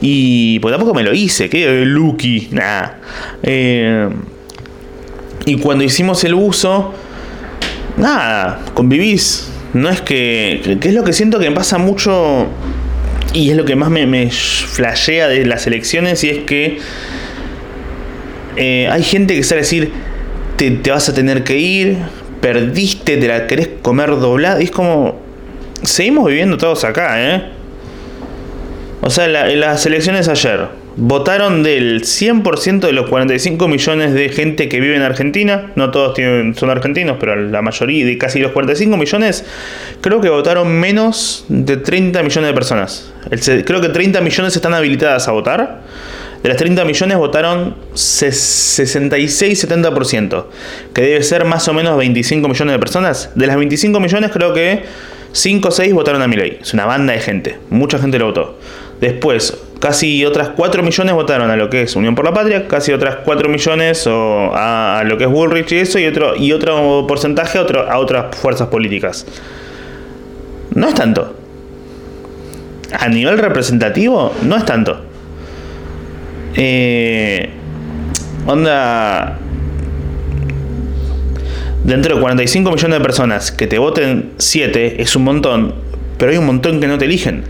Y pues tampoco me lo hice, que Lucky, nada. Eh, y cuando hicimos el buzo, nada, convivís. No es que. que es lo que siento que me pasa mucho. Y es lo que más me, me flashea de las elecciones. Y es que. Eh, hay gente que sale a decir. Te, te, vas a tener que ir. Perdiste, te la querés comer doblada. Y es como. Seguimos viviendo todos acá, ¿eh? O sea, en las elecciones ayer, votaron del 100% de los 45 millones de gente que vive en Argentina, no todos son argentinos, pero la mayoría de casi los 45 millones, creo que votaron menos de 30 millones de personas. creo que 30 millones están habilitadas a votar. De las 30 millones votaron 66-70%, que debe ser más o menos 25 millones de personas. De las 25 millones creo que 5 o 6 votaron a mi ley. Es una banda de gente, mucha gente lo votó. Después, casi otras 4 millones votaron a lo que es Unión por la Patria, casi otras 4 millones o a, lo que es Bullrich y eso, y otro, y otro porcentaje a, a otras fuerzas políticas. No es tanto. A nivel representativo, no es tanto. Eh, onda. Dentro de 45 millones de personas que te voten 7 es un montón, pero hay un montón que no te eligen.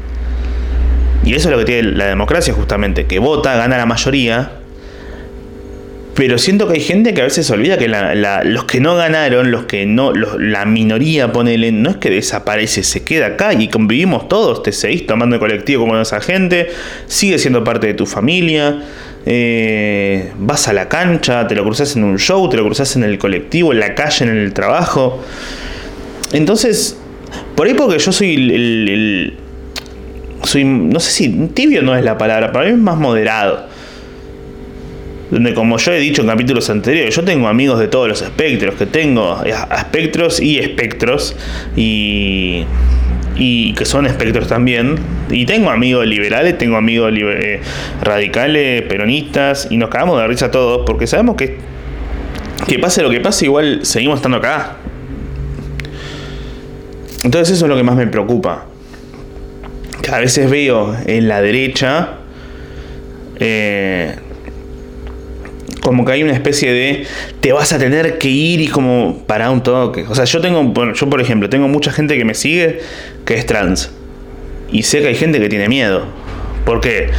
Y eso es lo que tiene la democracia justamente, que vota, gana la mayoría, pero siento que hay gente que a veces se olvida que los que no ganaron, los que no, la minoría, ponele, no es que desaparece, se queda acá y convivimos todos, te seguís tomando el colectivo como esa gente, sigue siendo parte de tu familia, eh, vas a la cancha, te lo cruzas en un show, te lo cruzas en el colectivo, en la calle, en el trabajo. Entonces, por ahí porque yo soy el soy, no sé si tibio no es la palabra, para mí es más moderado. Donde como yo he dicho en capítulos anteriores, yo tengo amigos de todos los espectros, que tengo espectros y espectros, y, y que son espectros también. Y tengo amigos liberales, tengo amigos eh, radicales, peronistas, y nos cagamos de risa todos, porque sabemos que, que pase lo que pase, igual seguimos estando acá. Entonces eso es lo que más me preocupa a veces veo en la derecha eh, como que hay una especie de te vas a tener que ir y como para un toque. O sea, yo tengo, yo por ejemplo, tengo mucha gente que me sigue que es trans. Y sé que hay gente que tiene miedo. ¿Por qué?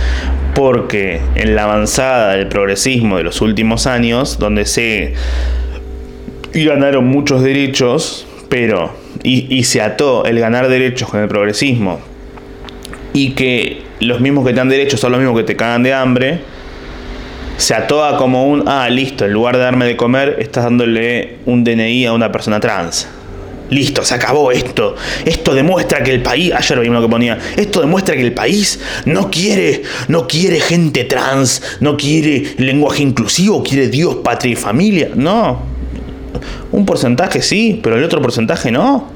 Porque en la avanzada del progresismo de los últimos años, donde se ganaron muchos derechos, pero y, y se ató el ganar derechos con el progresismo, y que los mismos que te dan derechos son los mismos que te cagan de hambre, se ató a como un, ah, listo, en lugar de darme de comer, estás dándole un DNI a una persona trans. Listo, se acabó esto. Esto demuestra que el país, ayer vi uno que ponía, esto demuestra que el país no quiere, no quiere gente trans, no quiere lenguaje inclusivo, quiere Dios, patria y familia. No. Un porcentaje sí, pero el otro porcentaje no.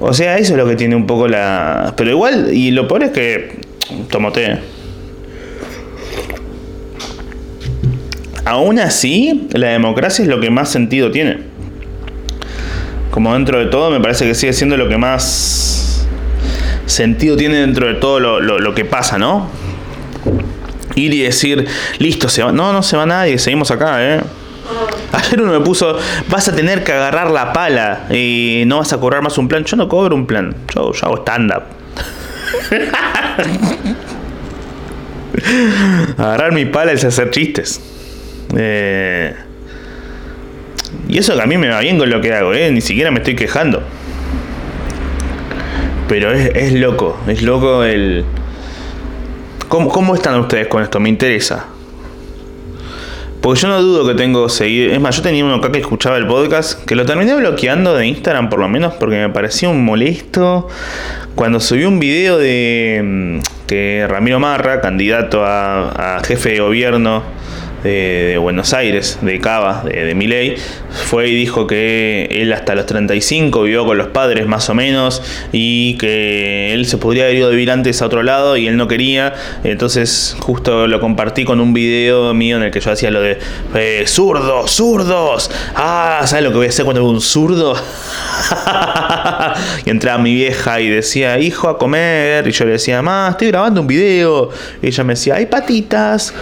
O sea, eso es lo que tiene un poco la... Pero igual, y lo peor es que... Tomote. Aún así, la democracia es lo que más sentido tiene. Como dentro de todo, me parece que sigue siendo lo que más sentido tiene dentro de todo lo, que pasa, ¿no? Ir y decir, listo, se va. No, no se va nadie, seguimos acá, ¿eh? Ayer uno me puso, vas a tener que agarrar la pala y no vas a cobrar más un plan. Yo no cobro un plan, yo, yo hago stand-up. [laughs] Agarrar mi pala es hacer chistes. Eh, y eso que a mí me va bien con lo que hago, ¿eh? ni siquiera me estoy quejando. Pero es, loco, es loco el... ¿Cómo, ¿Cómo están ustedes con esto? Me interesa. Porque yo no dudo que tengo seguir. Es más, yo tenía uno acá que escuchaba el podcast, que lo terminé bloqueando de Instagram por lo menos porque me parecía un molesto. Cuando subí un video de mm, que Ramiro Marra, candidato a jefe de gobierno de, Buenos Aires, de Cava, de, de Miley, fue y dijo que él hasta los 35 vivió con los padres más o menos y que él se podría haber ido de vivir antes a otro lado y él no quería. Entonces justo lo compartí con un video mío en el que yo hacía lo de eh, zurdos, zurdos. Ah, ¿sabes lo que voy a hacer cuando veo un zurdo? [laughs] y entraba mi vieja y decía, hijo, a comer. Y yo le decía, mamá, estoy grabando un video. Y ella me decía, hay patitas.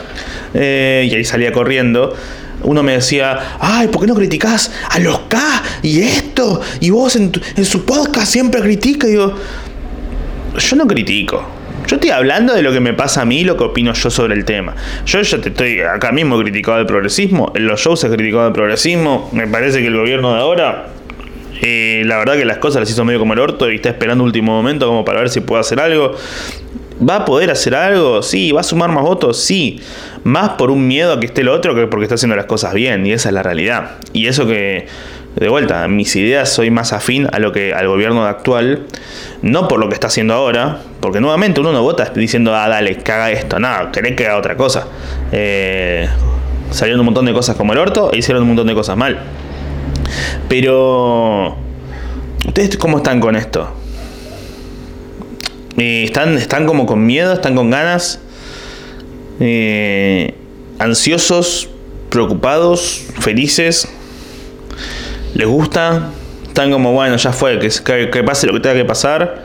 Eh, y ahí salía corriendo, uno me decía, ay, ¿por qué no criticás a los K y esto? Y vos en, su podcast siempre critica. Y digo, yo no critico. Yo estoy hablando de lo que me pasa a mí, lo que opino yo sobre el tema. Yo ya te estoy acá mismo criticado el progresismo, en los shows he criticado el progresismo, me parece que el gobierno de ahora, eh, la verdad que las cosas las hizo medio como el orto y está esperando último momento como para ver si puede hacer algo. ¿Va a poder hacer algo? Sí. ¿Va a sumar más votos? Sí. Más por un miedo a que esté el otro que porque está haciendo las cosas bien. Y esa es la realidad. Y eso que, de vuelta, mis ideas soy más afín a lo que al gobierno actual. No por lo que está haciendo ahora. Porque nuevamente uno no vota diciendo, ah, dale, que haga esto. No, querés que haga otra cosa. Eh, salieron un montón de cosas como el orto e hicieron un montón de cosas mal. Pero... ¿Ustedes cómo están con esto? Están, están como con miedo, están con ganas, eh, ansiosos, preocupados, felices, les gusta, están como, bueno, ya fue, que, que pase lo que tenga que pasar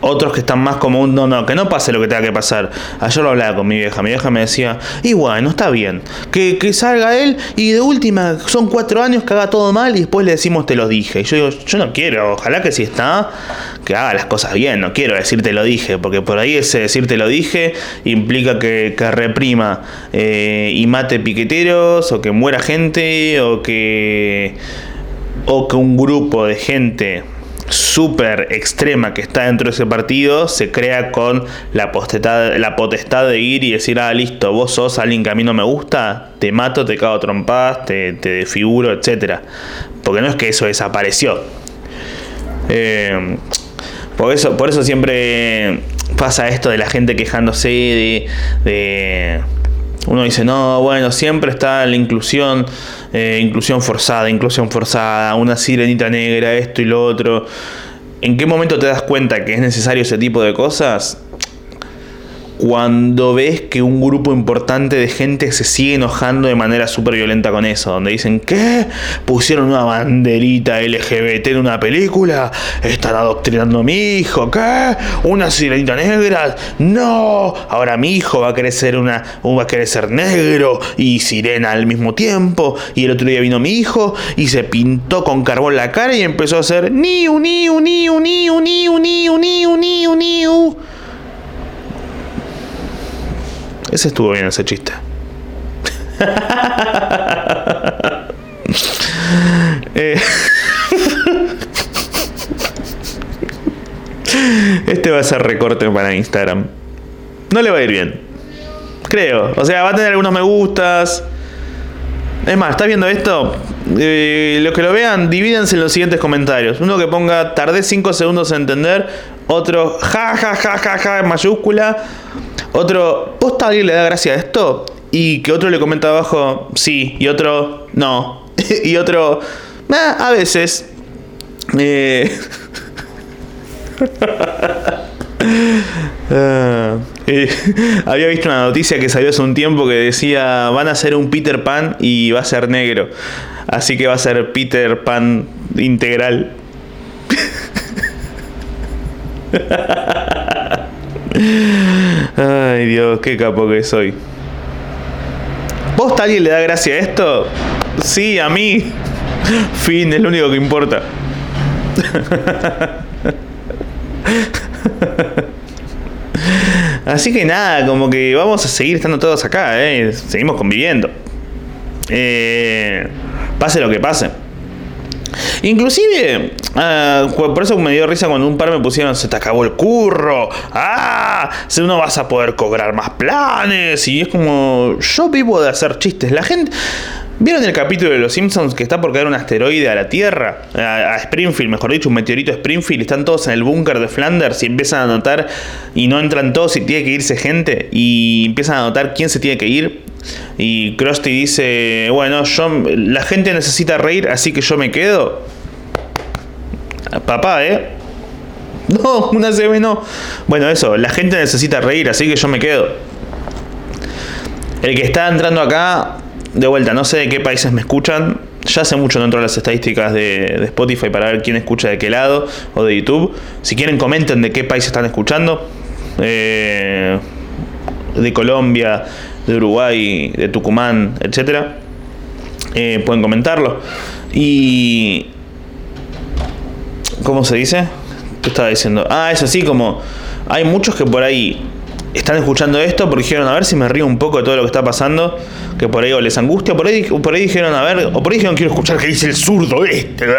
otros que están más como un no, no, que no pase lo que tenga que pasar. Ayer lo hablaba con mi vieja. Mi vieja me decía, y bueno, está bien. Que, salga él y de última, son cuatro años que haga todo mal y después le decimos te lo dije. Y yo digo, yo no quiero, ojalá que si está, que haga las cosas bien. No quiero decir te lo dije, porque por ahí ese decir te lo dije implica que, reprima eh, y mate piqueteros o que muera gente o que, o que un grupo de gente súper extrema que está dentro de ese partido se crea con la potestad, la potestad de ir y decir, ah, listo, vos sos alguien que a mí no me gusta, te mato, te cago trompadas, te, te desfiguro, etc. Porque no es que eso desapareció. Eh, por, eso, por eso siempre pasa esto de la gente quejándose de uno dice, no, bueno, siempre está la inclusión, eh, inclusión forzada, inclusión forzada, una sirenita negra, esto y lo otro. ¿En qué momento te das cuenta que es necesario ese tipo de cosas? Cuando ves que un grupo importante de gente se sigue enojando de manera súper violenta con eso, donde dicen, ¿qué? Pusieron una banderita LGBT en una película, están adoctrinando a mi hijo, ¿qué? Una sirenita negra, no, ahora mi hijo va a ser una, va a ser negro y sirena al mismo tiempo, y el otro día vino mi hijo y se pintó con carbón la cara y empezó a hacer niu, niu, niu, niu, niu, niu, niu, niu, niu. Ese estuvo bien ese chiste. Eh, este va a ser recorte para Instagram. No le va a ir bien. Creo. O sea, va a tener algunos me gustas. Es más, ¿estás viendo esto? Eh, los que lo vean, divídense en los siguientes comentarios. Uno que ponga tardé 5 segundos en entender. Otro ja ja ja ja ja en mayúscula. Otro, ¿posta alguien le da gracia a esto? Y que otro le comenta abajo, sí. Y otro, no. [laughs] y otro, ah, a veces. Eh... [laughs] Eh, había visto una noticia que salió hace un tiempo que decía van a hacer un Peter Pan y va a ser negro. Así que va a ser Peter Pan integral. [laughs] Dios, qué capo que soy. ¿Vos alguien le da gracia a esto? Sí, a mí. [laughs] Fin, es lo único que importa. [laughs] Así que nada, como que vamos a seguir estando todos acá, ¿eh? seguimos conviviendo. Eh, pase lo que pase. Inclusive, ah, por eso me dio risa cuando un par me pusieron, se te acabó el curro, ah, no vas a poder cobrar más planes, y es como, yo vivo de hacer chistes, la gente... ¿Vieron el capítulo de Los Simpsons que está por caer un asteroide a la Tierra? A, Springfield, mejor dicho, un meteorito a Springfield. Están todos en el búnker de Flanders y empiezan a notar y no entran todos y tiene que irse gente. Y empiezan a notar quién se tiene que ir. Y Krusty dice, bueno, yo, la gente necesita reír, así que yo me quedo. Papá, ¿eh? No, una CB no. Bueno, eso, la gente necesita reír, así que yo me quedo. El que está entrando acá de vuelta, no sé de qué países me escuchan. Ya hace mucho no entro a las estadísticas de, Spotify para ver quién escucha de qué lado o de YouTube. Si quieren, comenten de qué país están escuchando. Eh, de Colombia, de Uruguay, de Tucumán, etc. Eh, pueden comentarlo. Y. ¿Cómo se dice? ¿Qué estaba diciendo? Ah, eso sí, como. Hay muchos que por ahí están escuchando esto porque dijeron a ver si me río un poco de todo lo que está pasando, que por ahí o les angustia, por ahí, por ahí dijeron a ver, o por ahí dijeron quiero escuchar que dice el zurdo este. [laughs]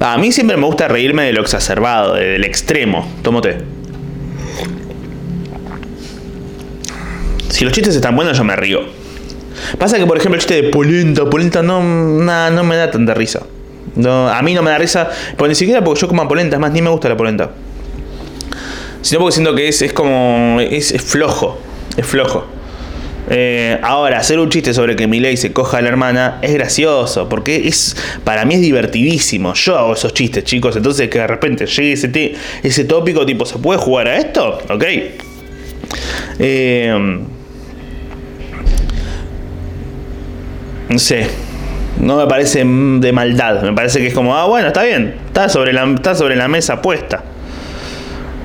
A mí siempre me gusta reírme de lo exacerbado, del extremo. Tómate. Si los chistes están buenos, yo me río. Pasa que, por ejemplo, el chiste de polenta, polenta no, no me da tanta risa. No, a mí no me da risa, pues ni siquiera porque yo como polenta, es más, ni me gusta la polenta. Sino porque siento que es, es como. Es, flojo. Es flojo. Eh, ahora, hacer un chiste sobre que Miley se coja a la hermana es gracioso, porque es para mí es divertidísimo. Yo hago esos chistes, chicos, entonces que de repente llegue ese, ese tópico tipo, ¿se puede jugar a esto? Ok. Eh, no no me parece de maldad. Me parece que es como, ah, bueno, está bien. Está sobre la, está sobre la mesa puesta.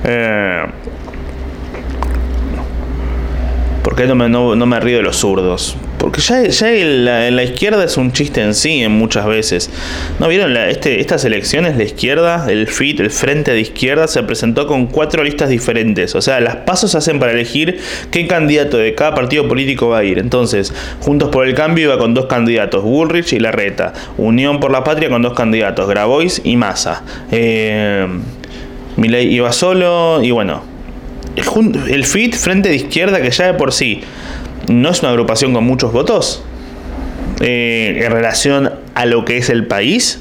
Eh, ¿Por qué no me, no, me río de los zurdos? Porque ya, ya en, la, izquierda es un chiste en sí, en muchas veces. ¿No vieron este, estas elecciones? La izquierda, el FIT, el Frente de Izquierda, se presentó con cuatro listas diferentes. O sea, las pasos se hacen para elegir qué candidato de cada partido político va a ir. Entonces, Juntos por el Cambio iba con dos candidatos, Bullrich y Larreta. Unión por la Patria con dos candidatos, Grabois y Massa. Eh, Milei iba solo y bueno. El FIT, Frente de Izquierda, que ya de por sí no es una agrupación con muchos votos eh, en relación a lo que es el país.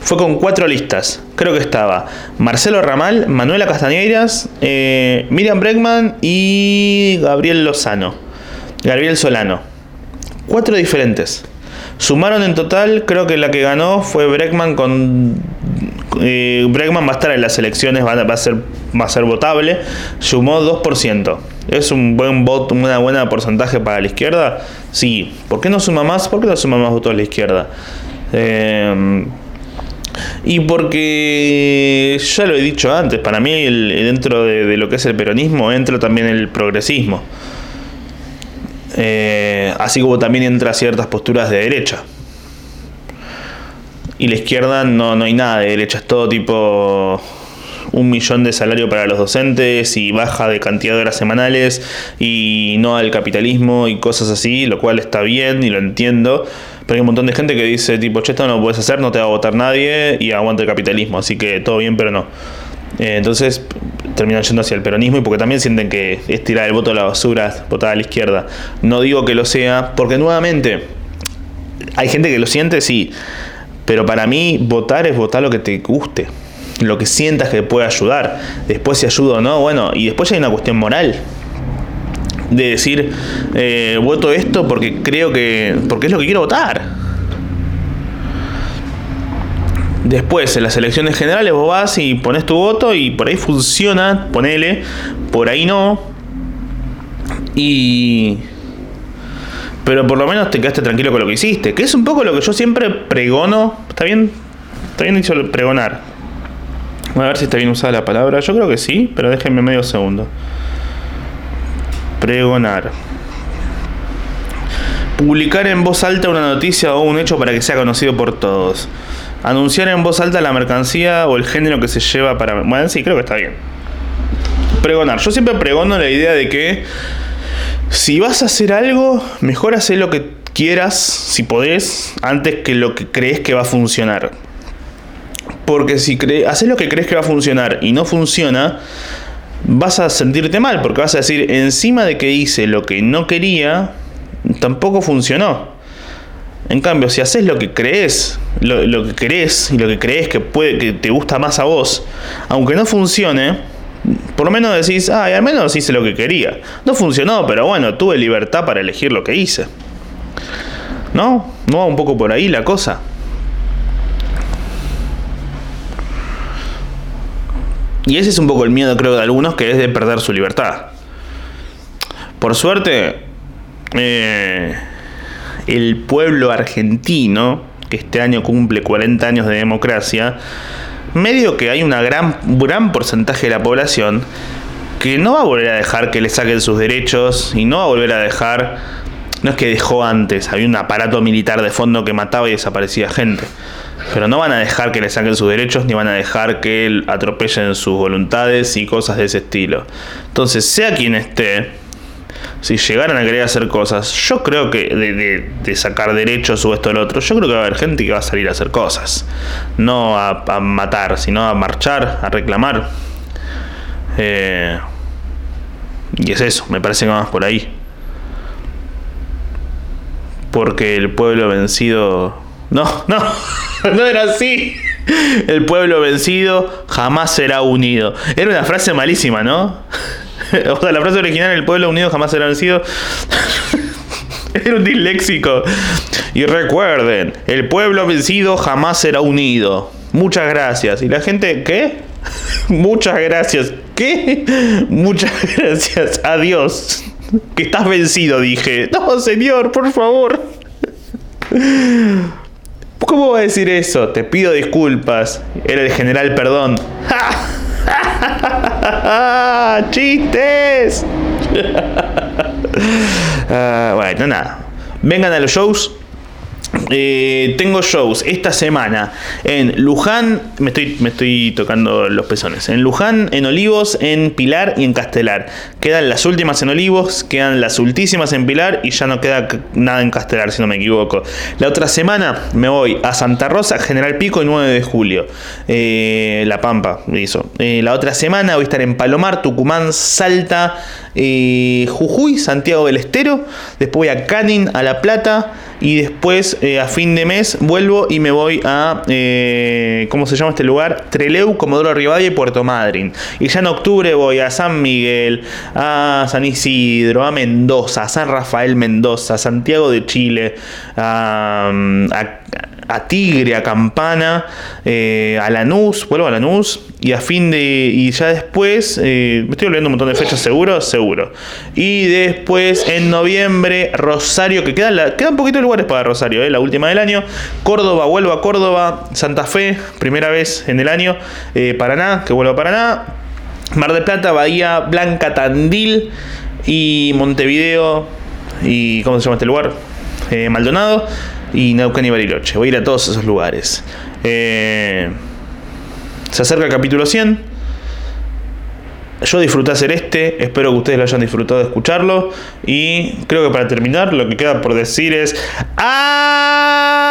Fue con cuatro listas. Creo que estaba Marcelo Ramal, Manuela Castañeiras, eh, Miriam Bregman y Gabriel Lozano. Gabriel Solano. Cuatro diferentes. Sumaron en total, creo que la que ganó fue Bregman con eh, va a estar en las elecciones, va a, ser, va a ser votable. Sumó 2%. ¿Es un buen voto, una buena porcentaje para la izquierda? Sí. ¿Por qué no suma más? ¿Por qué no suma más votos a la izquierda? Eh, y porque, ya lo he dicho antes, para mí dentro de, lo que es el peronismo entra también el progresismo. Eh, así como también entra ciertas posturas de derecha. Y la izquierda no, no hay nada de derecha, es todo tipo un millón de salario para los docentes y baja de cantidad de horas semanales y no al capitalismo y cosas así, lo cual está bien y lo entiendo. Pero hay un montón de gente que dice tipo, che, esto no lo puedes hacer, no te va a votar nadie y aguanta el capitalismo, así que todo bien, pero no. Eh, entonces terminan yendo hacia el peronismo y porque también sienten que es tirar el voto a la basura, votar a la izquierda. No digo que lo sea, porque nuevamente hay gente que lo siente, sí, pero para mí votar es votar lo que te guste lo que sientas que puede ayudar. Después si ayuda o no, bueno, y después hay una cuestión moral. De decir, eh, voto esto porque creo que. porque es lo que quiero votar. Después, en las elecciones generales, vos vas y pones tu voto y por ahí funciona, ponele, por ahí no. Y. Pero por lo menos te quedaste tranquilo con lo que hiciste. Que es un poco lo que yo siempre pregono. ¿Está bien? Está bien dicho pregonar a ver si está bien usada la palabra. Yo creo que sí, pero déjenme medio segundo. Pregonar. Publicar en voz alta una noticia o un hecho para que sea conocido por todos. Anunciar en voz alta la mercancía o el género que se lleva para... Bueno, sí, creo que está bien. Pregonar. Yo siempre pregono la idea de que si vas a hacer algo, mejor hacer lo que quieras, si podés, antes que lo que crees que va a funcionar. Porque si haces lo que crees que va a funcionar y no funciona, vas a sentirte mal, porque vas a decir, encima de que hice lo que no quería, tampoco funcionó. En cambio, si haces lo que crees, lo, que crees y lo que crees que puede que te gusta más a vos, aunque no funcione, por lo menos decís, ah, al menos hice lo que quería. No funcionó, pero bueno, tuve libertad para elegir lo que hice. ¿No? ¿No va un poco por ahí la cosa? Y ese es un poco el miedo, creo, de algunos, que es de perder su libertad. Por suerte, eh, el pueblo argentino, que este año cumple 40 años de democracia, medio que hay una gran, gran porcentaje de la población que no va a volver a dejar que le saquen sus derechos y no va a volver a dejar, no es que dejó antes, había un aparato militar de fondo que mataba y desaparecía gente. Pero no van a dejar que le saquen sus derechos ni van a dejar que atropellen sus voluntades y cosas de ese estilo. Entonces, sea quien esté, si llegaran a querer hacer cosas, yo creo que de, sacar derechos o esto o lo otro, yo creo que va a haber gente que va a salir a hacer cosas. No a, matar, sino a marchar, a reclamar. Eh, y es eso, me parece que vamos por ahí. Porque el pueblo vencido no, [laughs] no, no era así. El pueblo vencido jamás será unido. Era una frase malísima, ¿no? [laughs] O sea, la frase original, el pueblo unido jamás será vencido. [laughs] Era un disléxico. Y recuerden, el pueblo vencido jamás será unido. Muchas gracias. ¿Y la gente qué? Muchas gracias. ¿Qué? Muchas gracias. Adiós. Que estás vencido, dije. No, señor, por favor. ¿Cómo va a decir eso? Te pido disculpas. Era el general perdón. [laughs] ¡Chistes! [laughs] Ah, bueno, nada. Vengan a los shows eh, tengo shows esta semana en Luján, me estoy, tocando los pezones, en Luján, en Olivos, en Pilar y en Castelar. Quedan las últimas en Olivos, quedan las ultísimas en Pilar y ya no queda nada en Castelar, si no me equivoco. La otra semana me voy a Santa Rosa, General Pico, el 9 de julio. Eh, la Pampa, eso. Eh, la otra semana voy a estar en Palomar, Tucumán, Salta, Jujuy, Santiago del Estero. Después voy a Canin, a La Plata y después eh, a fin de mes vuelvo y me voy a, eh, ¿cómo se llama este lugar? Treleu, Comodoro Rivadavia y Puerto Madryn. Y ya en octubre voy a San Miguel, a San Isidro, a Mendoza, a San Rafael Mendoza, a Santiago de Chile, a, a Tigre, a Campana, eh, a Lanús, vuelvo a Lanús, y a fin de. Y ya después, eh, me estoy olvidando un montón de fechas, seguro, seguro. Y después, en noviembre, Rosario, que quedan, la, quedan poquitos lugares para Rosario, eh, la última del año. Córdoba, vuelvo a Córdoba, Santa Fe, primera vez en el año. Eh, Paraná, que vuelvo a Paraná. Mar del Plata, Bahía Blanca, Tandil y Montevideo. ¿Y cómo se llama este lugar? Eh, Maldonado y Neuquén y Bariloche. Voy a ir a todos esos lugares. Eh, se acerca el capítulo 100. Yo disfruté hacer este, espero que ustedes lo hayan disfrutado de escucharlo. Y creo que para terminar, lo que queda por decir es. ¡Ah!